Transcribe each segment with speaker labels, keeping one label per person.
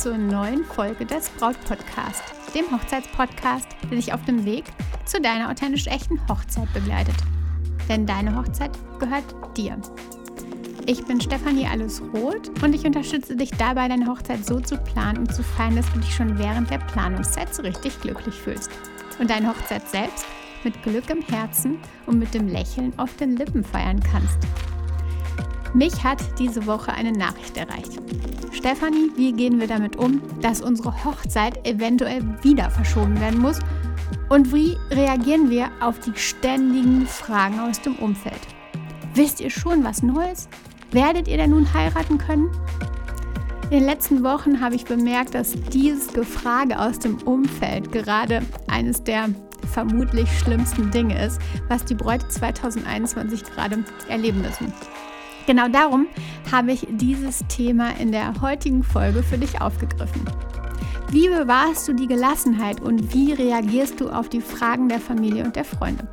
Speaker 1: zur neuen Folge des Braut Podcast, dem Hochzeitspodcast, der dich auf dem Weg zu deiner authentisch echten Hochzeit begleitet. Denn deine Hochzeit gehört dir. Ich bin Stefanie Allesroth und ich unterstütze dich dabei, deine Hochzeit so zu planen und zu feiern, dass du dich schon während der Planungszeit so richtig glücklich fühlst. Und deine Hochzeit selbst mit Glück im Herzen und mit dem Lächeln auf den Lippen feiern kannst. Mich hat diese Woche eine Nachricht erreicht. Stefanie, wie gehen wir damit um, dass unsere Hochzeit eventuell wieder verschoben werden muss? Und wie reagieren wir auf die ständigen Fragen aus dem Umfeld? Wisst ihr schon was Neues? Werdet ihr denn nun heiraten können? In den letzten Wochen habe ich bemerkt, dass dieses Gefrage aus dem Umfeld gerade eines der vermutlich schlimmsten Dinge ist, was die Bräute 2021 gerade erleben müssen. Genau darum habe ich dieses Thema in der heutigen Folge für dich aufgegriffen. Wie bewahrst du die Gelassenheit und wie reagierst du auf die Fragen der Familie und der Freunde?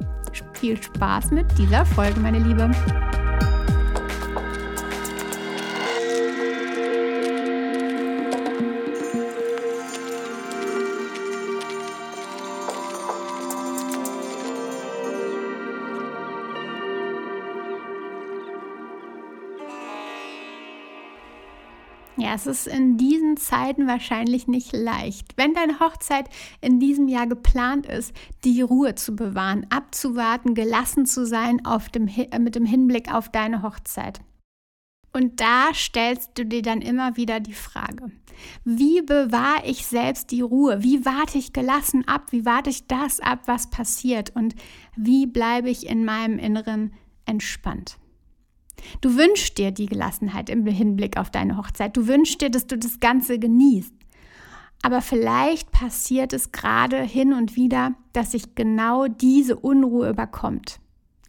Speaker 1: Viel Spaß mit dieser Folge, meine Liebe. Ja, es ist in diesen Zeiten wahrscheinlich nicht leicht. Wenn deine Hochzeit in diesem Jahr geplant ist, die Ruhe zu bewahren, abzuwarten, gelassen zu sein auf dem, äh, mit dem Hinblick auf deine Hochzeit. Und da stellst du dir dann immer wieder die Frage, wie bewahre ich selbst die Ruhe? Wie warte ich gelassen ab? Wie warte ich das ab, was passiert? Und wie bleibe ich in meinem Inneren entspannt? Du wünschst dir die Gelassenheit im Hinblick auf deine Hochzeit. Du wünschst dir, dass du das Ganze genießt. Aber vielleicht passiert es gerade hin und wieder, dass sich genau diese Unruhe überkommt,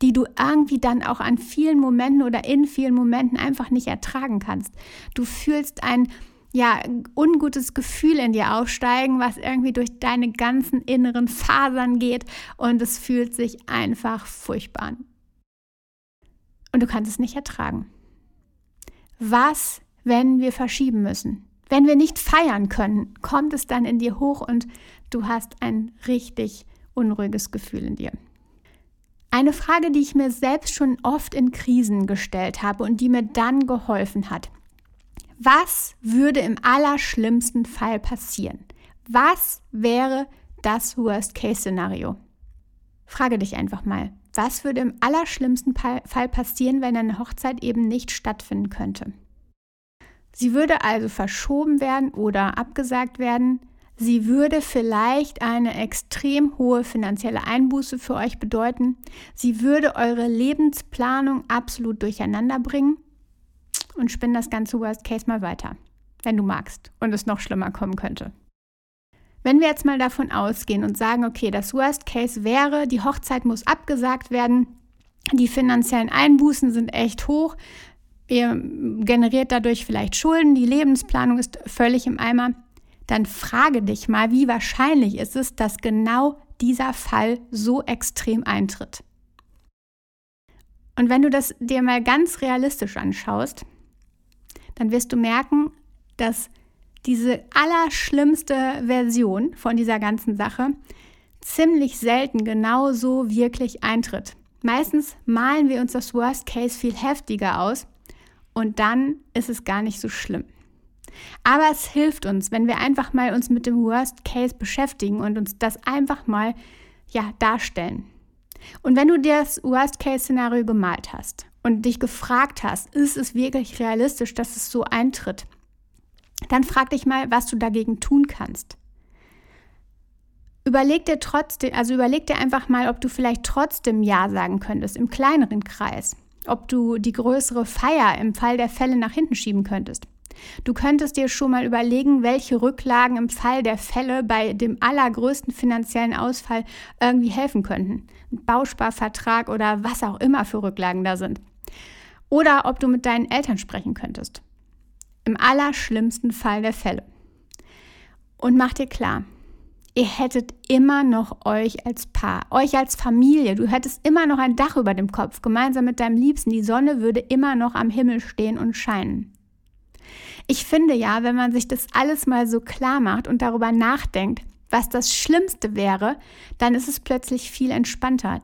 Speaker 1: die du irgendwie dann auch an vielen Momenten oder in vielen Momenten einfach nicht ertragen kannst. Du fühlst ein ja, ungutes Gefühl in dir aufsteigen, was irgendwie durch deine ganzen inneren Fasern geht und es fühlt sich einfach furchtbar an und du kannst es nicht ertragen. Was, wenn wir verschieben müssen? Wenn wir nicht feiern können, kommt es dann in dir hoch und du hast ein richtig unruhiges Gefühl in dir. Eine Frage, die ich mir selbst schon oft in Krisen gestellt habe und die mir dann geholfen hat. Was würde im allerschlimmsten Fall passieren? Was wäre das Worst-Case-Szenario? Frage dich einfach mal, was würde im allerschlimmsten Fall passieren, wenn eine Hochzeit eben nicht stattfinden könnte? Sie würde also verschoben werden oder abgesagt werden. Sie würde vielleicht eine extrem hohe finanzielle Einbuße für euch bedeuten. Sie würde eure Lebensplanung absolut durcheinander bringen. Und spinn das ganze Worst Case mal weiter, wenn du magst und es noch schlimmer kommen könnte. Wenn wir jetzt mal davon ausgehen und sagen, okay, das Worst Case wäre, die Hochzeit muss abgesagt werden, die finanziellen Einbußen sind echt hoch, ihr generiert dadurch vielleicht Schulden, die Lebensplanung ist völlig im Eimer, dann frage dich mal, wie wahrscheinlich ist es, dass genau dieser Fall so extrem eintritt. Und wenn du das dir mal ganz realistisch anschaust, dann wirst du merken, dass diese allerschlimmste Version von dieser ganzen Sache ziemlich selten genau so wirklich eintritt. Meistens malen wir uns das Worst Case viel heftiger aus und dann ist es gar nicht so schlimm. Aber es hilft uns, wenn wir einfach mal uns mit dem Worst Case beschäftigen und uns das einfach mal ja darstellen. Und wenn du dir das Worst Case Szenario gemalt hast und dich gefragt hast, ist es wirklich realistisch, dass es so eintritt? Dann frag dich mal, was du dagegen tun kannst. Überleg dir trotzdem, also überleg dir einfach mal, ob du vielleicht trotzdem Ja sagen könntest im kleineren Kreis. Ob du die größere Feier im Fall der Fälle nach hinten schieben könntest. Du könntest dir schon mal überlegen, welche Rücklagen im Fall der Fälle bei dem allergrößten finanziellen Ausfall irgendwie helfen könnten. Bausparvertrag oder was auch immer für Rücklagen da sind. Oder ob du mit deinen Eltern sprechen könntest. Im allerschlimmsten Fall der Fälle. Und mach dir klar, ihr hättet immer noch euch als Paar, euch als Familie. Du hättest immer noch ein Dach über dem Kopf, gemeinsam mit deinem Liebsten. Die Sonne würde immer noch am Himmel stehen und scheinen. Ich finde ja, wenn man sich das alles mal so klar macht und darüber nachdenkt, was das Schlimmste wäre, dann ist es plötzlich viel entspannter.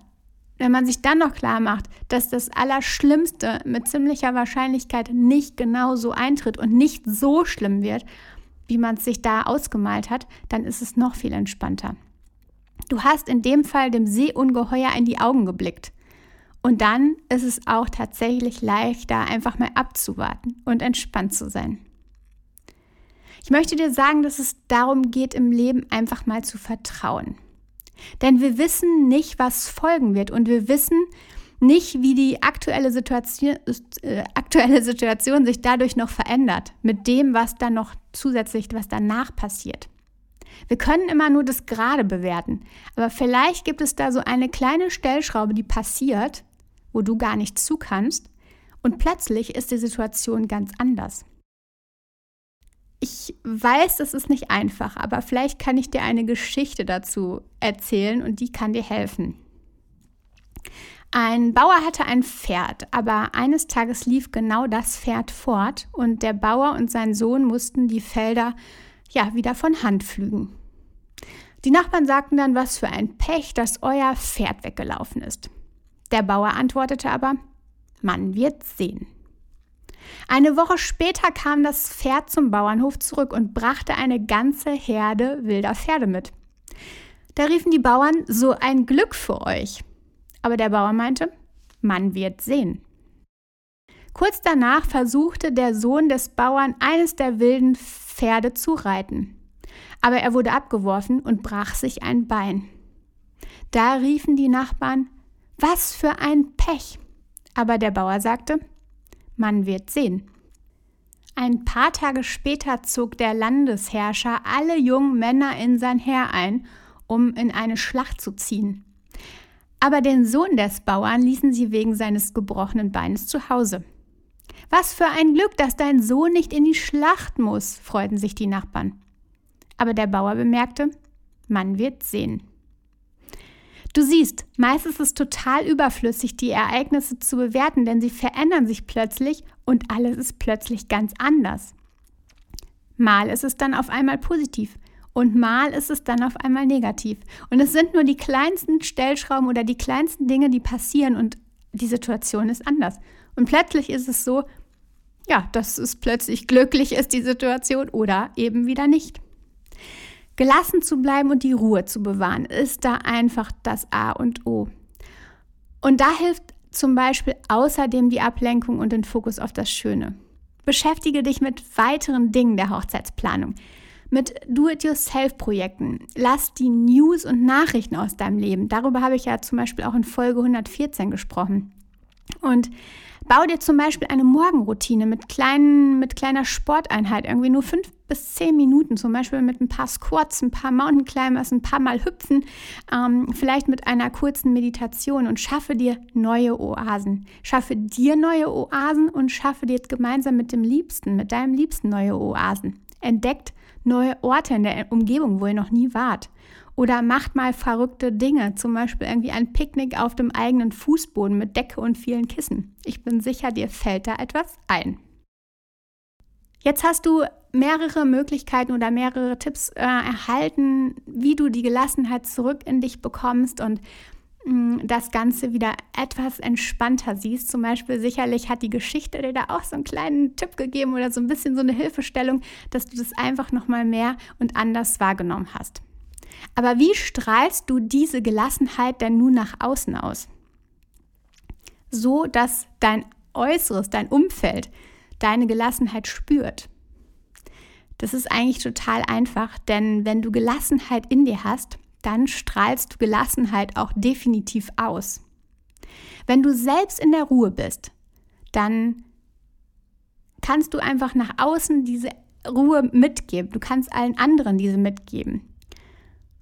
Speaker 1: Wenn man sich dann noch klar macht, dass das Allerschlimmste mit ziemlicher Wahrscheinlichkeit nicht genau so eintritt und nicht so schlimm wird, wie man es sich da ausgemalt hat, dann ist es noch viel entspannter. Du hast in dem Fall dem Seeungeheuer in die Augen geblickt. Und dann ist es auch tatsächlich leichter, einfach mal abzuwarten und entspannt zu sein. Ich möchte dir sagen, dass es darum geht, im Leben einfach mal zu vertrauen. Denn wir wissen nicht, was folgen wird und wir wissen nicht, wie die aktuelle Situation, äh, aktuelle Situation sich dadurch noch verändert, mit dem, was dann noch zusätzlich, was danach passiert. Wir können immer nur das Gerade bewerten, aber vielleicht gibt es da so eine kleine Stellschraube, die passiert, wo du gar nicht zu kannst und plötzlich ist die Situation ganz anders. Ich weiß, das ist nicht einfach, aber vielleicht kann ich dir eine Geschichte dazu erzählen und die kann dir helfen. Ein Bauer hatte ein Pferd, aber eines Tages lief genau das Pferd fort und der Bauer und sein Sohn mussten die Felder ja wieder von Hand pflügen. Die Nachbarn sagten dann, was für ein Pech, dass euer Pferd weggelaufen ist. Der Bauer antwortete aber, man wird sehen. Eine Woche später kam das Pferd zum Bauernhof zurück und brachte eine ganze Herde wilder Pferde mit. Da riefen die Bauern, so ein Glück für euch. Aber der Bauer meinte, man wird sehen. Kurz danach versuchte der Sohn des Bauern eines der wilden Pferde zu reiten. Aber er wurde abgeworfen und brach sich ein Bein. Da riefen die Nachbarn, was für ein Pech. Aber der Bauer sagte, man wird sehen. Ein paar Tage später zog der Landesherrscher alle jungen Männer in sein Heer ein, um in eine Schlacht zu ziehen. Aber den Sohn des Bauern ließen sie wegen seines gebrochenen Beines zu Hause. Was für ein Glück, dass dein Sohn nicht in die Schlacht muss, freuten sich die Nachbarn. Aber der Bauer bemerkte, man wird sehen. Du siehst, meist ist es total überflüssig, die Ereignisse zu bewerten, denn sie verändern sich plötzlich und alles ist plötzlich ganz anders. Mal ist es dann auf einmal positiv und mal ist es dann auf einmal negativ. Und es sind nur die kleinsten Stellschrauben oder die kleinsten Dinge, die passieren und die Situation ist anders. Und plötzlich ist es so, ja, dass es plötzlich glücklich ist, die Situation oder eben wieder nicht. Gelassen zu bleiben und die Ruhe zu bewahren, ist da einfach das A und O. Und da hilft zum Beispiel außerdem die Ablenkung und den Fokus auf das Schöne. Beschäftige dich mit weiteren Dingen der Hochzeitsplanung, mit Do-it-yourself-Projekten. Lass die News und Nachrichten aus deinem Leben. Darüber habe ich ja zum Beispiel auch in Folge 114 gesprochen. Und Bau dir zum Beispiel eine Morgenroutine mit, kleinen, mit kleiner Sporteinheit, irgendwie nur fünf bis zehn Minuten, zum Beispiel mit ein paar Squats, ein paar Mountain Climbers, ein paar Mal hüpfen, ähm, vielleicht mit einer kurzen Meditation und schaffe dir neue Oasen. Schaffe dir neue Oasen und schaffe dir gemeinsam mit dem Liebsten, mit deinem Liebsten neue Oasen. Entdeckt neue Orte in der Umgebung, wo ihr noch nie wart. Oder macht mal verrückte Dinge, zum Beispiel irgendwie ein Picknick auf dem eigenen Fußboden mit Decke und vielen Kissen. Ich bin sicher, dir fällt da etwas ein. Jetzt hast du mehrere Möglichkeiten oder mehrere Tipps äh, erhalten, wie du die Gelassenheit zurück in dich bekommst und das Ganze wieder etwas entspannter siehst. Zum Beispiel sicherlich hat die Geschichte dir da auch so einen kleinen Tipp gegeben oder so ein bisschen so eine Hilfestellung, dass du das einfach nochmal mehr und anders wahrgenommen hast. Aber wie strahlst du diese Gelassenheit denn nun nach außen aus? So, dass dein Äußeres, dein Umfeld deine Gelassenheit spürt. Das ist eigentlich total einfach, denn wenn du Gelassenheit in dir hast, dann strahlst du Gelassenheit auch definitiv aus. Wenn du selbst in der Ruhe bist, dann kannst du einfach nach außen diese Ruhe mitgeben. Du kannst allen anderen diese mitgeben.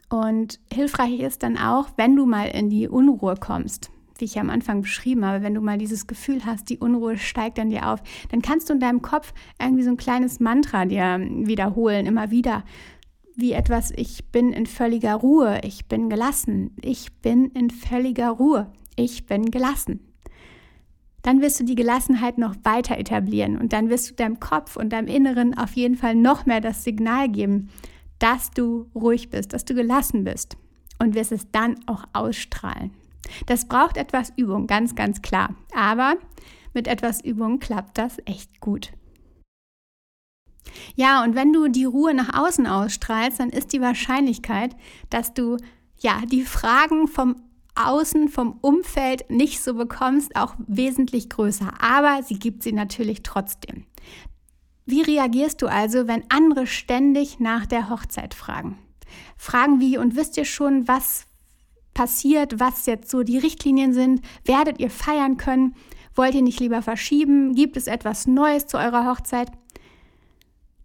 Speaker 1: Und hilfreich ist dann auch, wenn du mal in die Unruhe kommst, wie ich am Anfang beschrieben habe, wenn du mal dieses Gefühl hast, die Unruhe steigt an dir auf, dann kannst du in deinem Kopf irgendwie so ein kleines Mantra dir wiederholen, immer wieder. Wie etwas, ich bin in völliger Ruhe, ich bin gelassen, ich bin in völliger Ruhe, ich bin gelassen. dann wirst du die Gelassenheit noch weiter etablieren und dann wirst du deinem Kopf und deinem Inneren auf jeden Fall noch mehr das Signal geben, dass du ruhig bist, dass du gelassen bist und wirst es dann auch ausstrahlen. Das braucht etwas Übung, ganz, ganz klar. Aber mit etwas Übung klappt das echt gut. Ja, und wenn du die Ruhe nach außen ausstrahlst, dann ist die Wahrscheinlichkeit, dass du ja die Fragen vom Außen, vom Umfeld nicht so bekommst, auch wesentlich größer. Aber sie gibt sie natürlich trotzdem. Wie reagierst du also, wenn andere ständig nach der Hochzeit fragen? Fragen wie, und wisst ihr schon, was passiert, was jetzt so die Richtlinien sind? Werdet ihr feiern können? Wollt ihr nicht lieber verschieben? Gibt es etwas Neues zu eurer Hochzeit?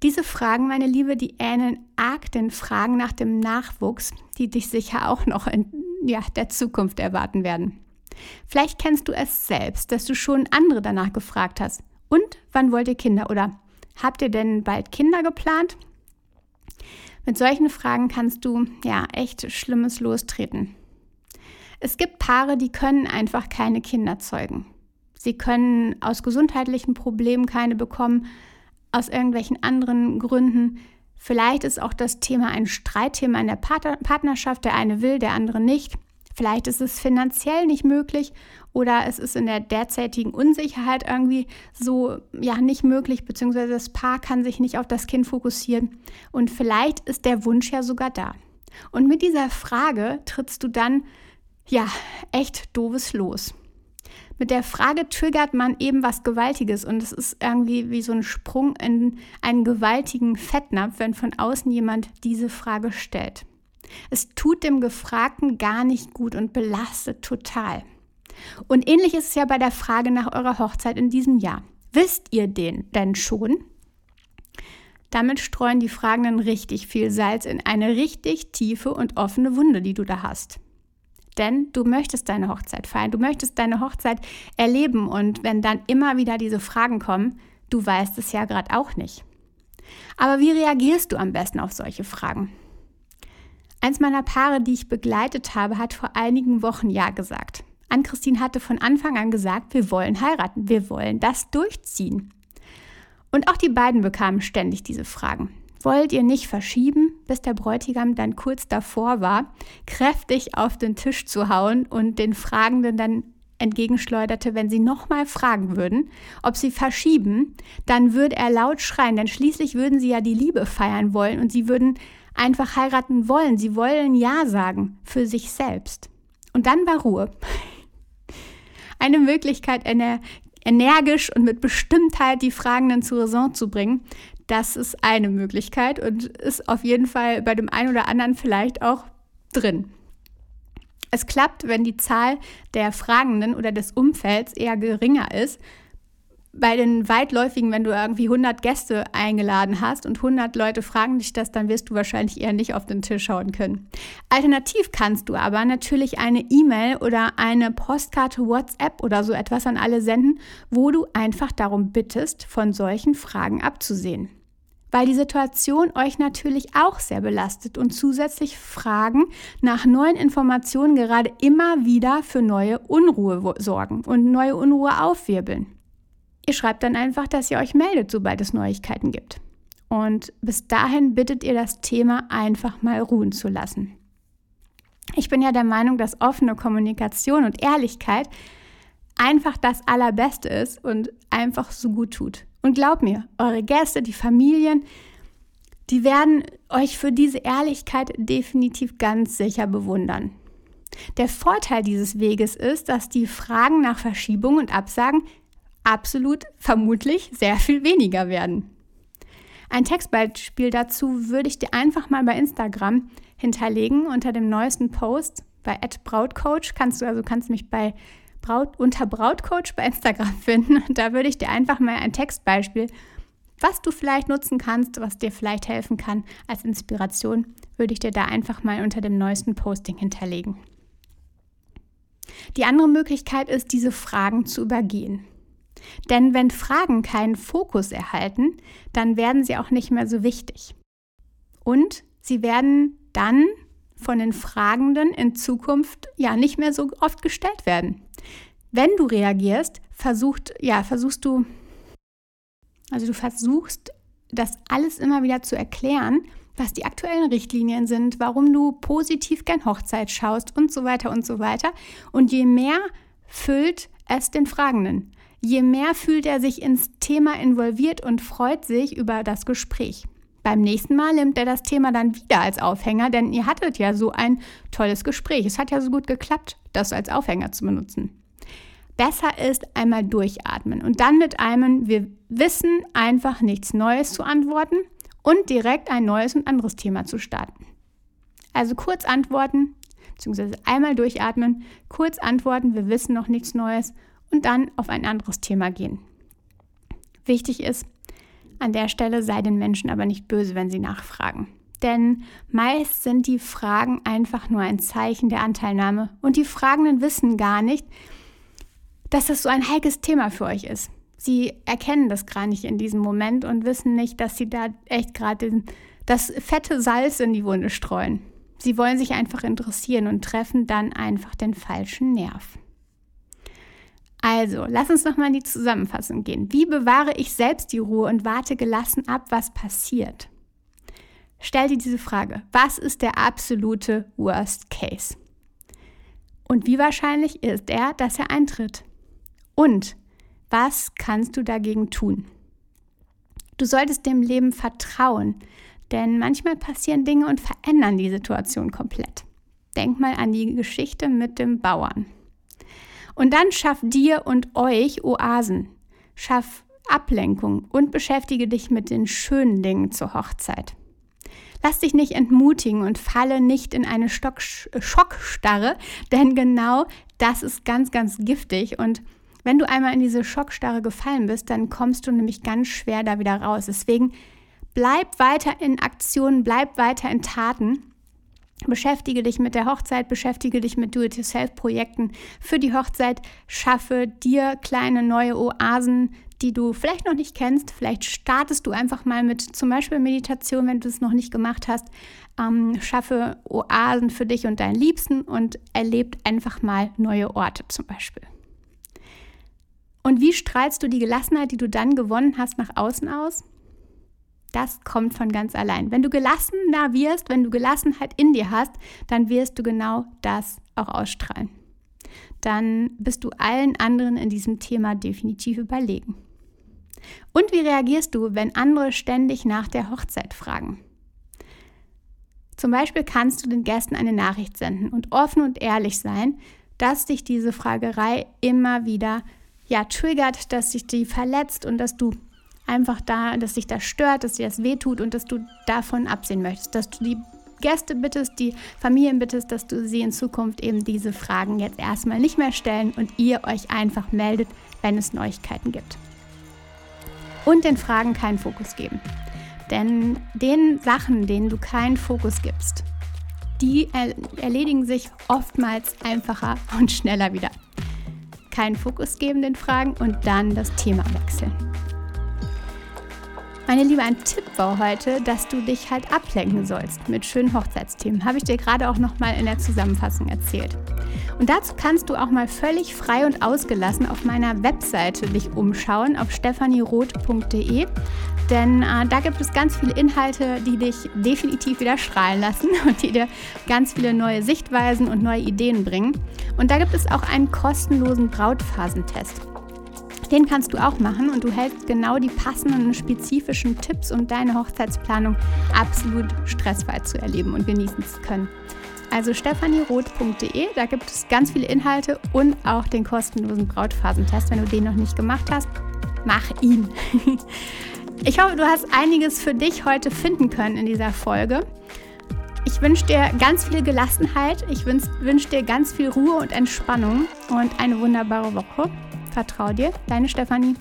Speaker 1: Diese Fragen, meine Liebe, die ähneln arg den Fragen nach dem Nachwuchs, die dich sicher auch noch in ja, der Zukunft erwarten werden. Vielleicht kennst du es selbst, dass du schon andere danach gefragt hast. Und wann wollt ihr Kinder? Oder habt ihr denn bald Kinder geplant? Mit solchen Fragen kannst du ja echt Schlimmes lostreten. Es gibt Paare, die können einfach keine Kinder zeugen. Sie können aus gesundheitlichen Problemen keine bekommen, aus irgendwelchen anderen Gründen. Vielleicht ist auch das Thema ein Streitthema in der Partnerschaft. Der eine will, der andere nicht. Vielleicht ist es finanziell nicht möglich oder es ist in der derzeitigen Unsicherheit irgendwie so ja nicht möglich, beziehungsweise das Paar kann sich nicht auf das Kind fokussieren. Und vielleicht ist der Wunsch ja sogar da. Und mit dieser Frage trittst du dann ja echt doofes los. Mit der Frage triggert man eben was Gewaltiges und es ist irgendwie wie so ein Sprung in einen gewaltigen Fettnapf, wenn von außen jemand diese Frage stellt. Es tut dem Gefragten gar nicht gut und belastet total. Und ähnlich ist es ja bei der Frage nach eurer Hochzeit in diesem Jahr. Wisst ihr den denn schon? Damit streuen die Fragenden richtig viel Salz in eine richtig tiefe und offene Wunde, die du da hast. Denn du möchtest deine Hochzeit feiern, du möchtest deine Hochzeit erleben und wenn dann immer wieder diese Fragen kommen, du weißt es ja gerade auch nicht. Aber wie reagierst du am besten auf solche Fragen? Eins meiner Paare, die ich begleitet habe, hat vor einigen Wochen Ja gesagt. Ann-Christine hatte von Anfang an gesagt, wir wollen heiraten, wir wollen das durchziehen. Und auch die beiden bekamen ständig diese Fragen. Wollt ihr nicht verschieben, bis der Bräutigam dann kurz davor war, kräftig auf den Tisch zu hauen und den Fragenden dann entgegenschleuderte, wenn sie nochmal fragen würden, ob sie verschieben, dann würde er laut schreien, denn schließlich würden sie ja die Liebe feiern wollen und sie würden einfach heiraten wollen. Sie wollen Ja sagen für sich selbst. Und dann war Ruhe. Eine Möglichkeit, energisch und mit Bestimmtheit die Fragenden zur Raison zu bringen, das ist eine Möglichkeit und ist auf jeden Fall bei dem einen oder anderen vielleicht auch drin. Es klappt, wenn die Zahl der Fragenden oder des Umfelds eher geringer ist. Bei den weitläufigen, wenn du irgendwie 100 Gäste eingeladen hast und 100 Leute fragen dich das, dann wirst du wahrscheinlich eher nicht auf den Tisch schauen können. Alternativ kannst du aber natürlich eine E-Mail oder eine Postkarte WhatsApp oder so etwas an alle senden, wo du einfach darum bittest, von solchen Fragen abzusehen weil die Situation euch natürlich auch sehr belastet und zusätzlich Fragen nach neuen Informationen gerade immer wieder für neue Unruhe sorgen und neue Unruhe aufwirbeln. Ihr schreibt dann einfach, dass ihr euch meldet, sobald es Neuigkeiten gibt. Und bis dahin bittet ihr das Thema einfach mal ruhen zu lassen. Ich bin ja der Meinung, dass offene Kommunikation und Ehrlichkeit einfach das Allerbeste ist und einfach so gut tut. Und glaub mir, eure Gäste, die Familien, die werden euch für diese Ehrlichkeit definitiv ganz sicher bewundern. Der Vorteil dieses Weges ist, dass die Fragen nach Verschiebung und Absagen absolut vermutlich sehr viel weniger werden. Ein Textbeispiel dazu würde ich dir einfach mal bei Instagram hinterlegen unter dem neuesten Post bei @brautcoach kannst du also kannst mich bei Braut, unter Brautcoach bei Instagram finden. Da würde ich dir einfach mal ein Textbeispiel, was du vielleicht nutzen kannst, was dir vielleicht helfen kann als Inspiration, würde ich dir da einfach mal unter dem neuesten Posting hinterlegen. Die andere Möglichkeit ist, diese Fragen zu übergehen. Denn wenn Fragen keinen Fokus erhalten, dann werden sie auch nicht mehr so wichtig. Und sie werden dann von den Fragenden in Zukunft ja nicht mehr so oft gestellt werden. Wenn du reagierst, versucht, ja, versuchst du, also du versuchst, das alles immer wieder zu erklären, was die aktuellen Richtlinien sind, warum du positiv gern Hochzeit schaust und so weiter und so weiter. Und je mehr füllt es den Fragenden, je mehr fühlt er sich ins Thema involviert und freut sich über das Gespräch. Beim nächsten Mal nimmt er das Thema dann wieder als Aufhänger, denn ihr hattet ja so ein tolles Gespräch. Es hat ja so gut geklappt, das als Aufhänger zu benutzen. Besser ist einmal durchatmen und dann mit einem Wir wissen einfach nichts Neues zu antworten und direkt ein neues und anderes Thema zu starten. Also kurz antworten, beziehungsweise einmal durchatmen, kurz antworten, wir wissen noch nichts Neues und dann auf ein anderes Thema gehen. Wichtig ist, an der Stelle sei den Menschen aber nicht böse, wenn sie nachfragen. Denn meist sind die Fragen einfach nur ein Zeichen der Anteilnahme und die Fragenden wissen gar nicht, dass das so ein heikles Thema für euch ist. Sie erkennen das gar nicht in diesem Moment und wissen nicht, dass sie da echt gerade das fette Salz in die Wunde streuen. Sie wollen sich einfach interessieren und treffen dann einfach den falschen Nerv. Also, lass uns nochmal in die Zusammenfassung gehen. Wie bewahre ich selbst die Ruhe und warte gelassen ab, was passiert? Stell dir diese Frage. Was ist der absolute Worst Case? Und wie wahrscheinlich ist er, dass er eintritt? Und was kannst du dagegen tun? Du solltest dem Leben vertrauen, denn manchmal passieren Dinge und verändern die Situation komplett. Denk mal an die Geschichte mit dem Bauern. Und dann schaff dir und euch Oasen. Schaff Ablenkung und beschäftige dich mit den schönen Dingen zur Hochzeit. Lass dich nicht entmutigen und falle nicht in eine Stock Schockstarre, denn genau das ist ganz, ganz giftig und wenn du einmal in diese Schockstarre gefallen bist, dann kommst du nämlich ganz schwer da wieder raus. Deswegen bleib weiter in Aktionen, bleib weiter in Taten. Beschäftige dich mit der Hochzeit, beschäftige dich mit Do-it-yourself-Projekten für die Hochzeit, schaffe dir kleine neue Oasen, die du vielleicht noch nicht kennst. Vielleicht startest du einfach mal mit zum Beispiel Meditation, wenn du es noch nicht gemacht hast. Ähm, schaffe Oasen für dich und deinen Liebsten und erlebt einfach mal neue Orte zum Beispiel. Und wie strahlst du die Gelassenheit, die du dann gewonnen hast, nach außen aus? Das kommt von ganz allein. Wenn du gelassener wirst, wenn du Gelassenheit in dir hast, dann wirst du genau das auch ausstrahlen. Dann bist du allen anderen in diesem Thema definitiv überlegen. Und wie reagierst du, wenn andere ständig nach der Hochzeit fragen? Zum Beispiel kannst du den Gästen eine Nachricht senden und offen und ehrlich sein, dass dich diese Fragerei immer wieder ja, triggert, dass sich die verletzt und dass du einfach da, dass sich das stört, dass dir das wehtut und dass du davon absehen möchtest, dass du die Gäste bittest, die Familien bittest, dass du sie in Zukunft eben diese Fragen jetzt erstmal nicht mehr stellen und ihr euch einfach meldet, wenn es Neuigkeiten gibt. Und den Fragen keinen Fokus geben. Denn den Sachen, denen du keinen Fokus gibst, die erledigen sich oftmals einfacher und schneller wieder keinen Fokus geben den Fragen und dann das Thema wechseln. Meine Liebe, ein Tipp war heute, dass du dich halt ablenken sollst mit schönen Hochzeitsthemen. Habe ich dir gerade auch noch mal in der Zusammenfassung erzählt. Und dazu kannst du auch mal völlig frei und ausgelassen auf meiner Webseite dich umschauen auf stephanieroth.de. Denn äh, da gibt es ganz viele Inhalte, die dich definitiv wieder strahlen lassen und die dir ganz viele neue Sichtweisen und neue Ideen bringen. Und da gibt es auch einen kostenlosen Brautphasentest. Den kannst du auch machen und du hältst genau die passenden spezifischen Tipps, um deine Hochzeitsplanung absolut stressfrei zu erleben und genießen zu können. Also stephanieroth.de, da gibt es ganz viele Inhalte und auch den kostenlosen Brautphasentest. Wenn du den noch nicht gemacht hast, mach ihn. Ich hoffe, du hast einiges für dich heute finden können in dieser Folge. Ich wünsche dir ganz viel Gelassenheit, ich wünsche wünsch dir ganz viel Ruhe und Entspannung und eine wunderbare Woche. Vertrau dir, deine Stefanie.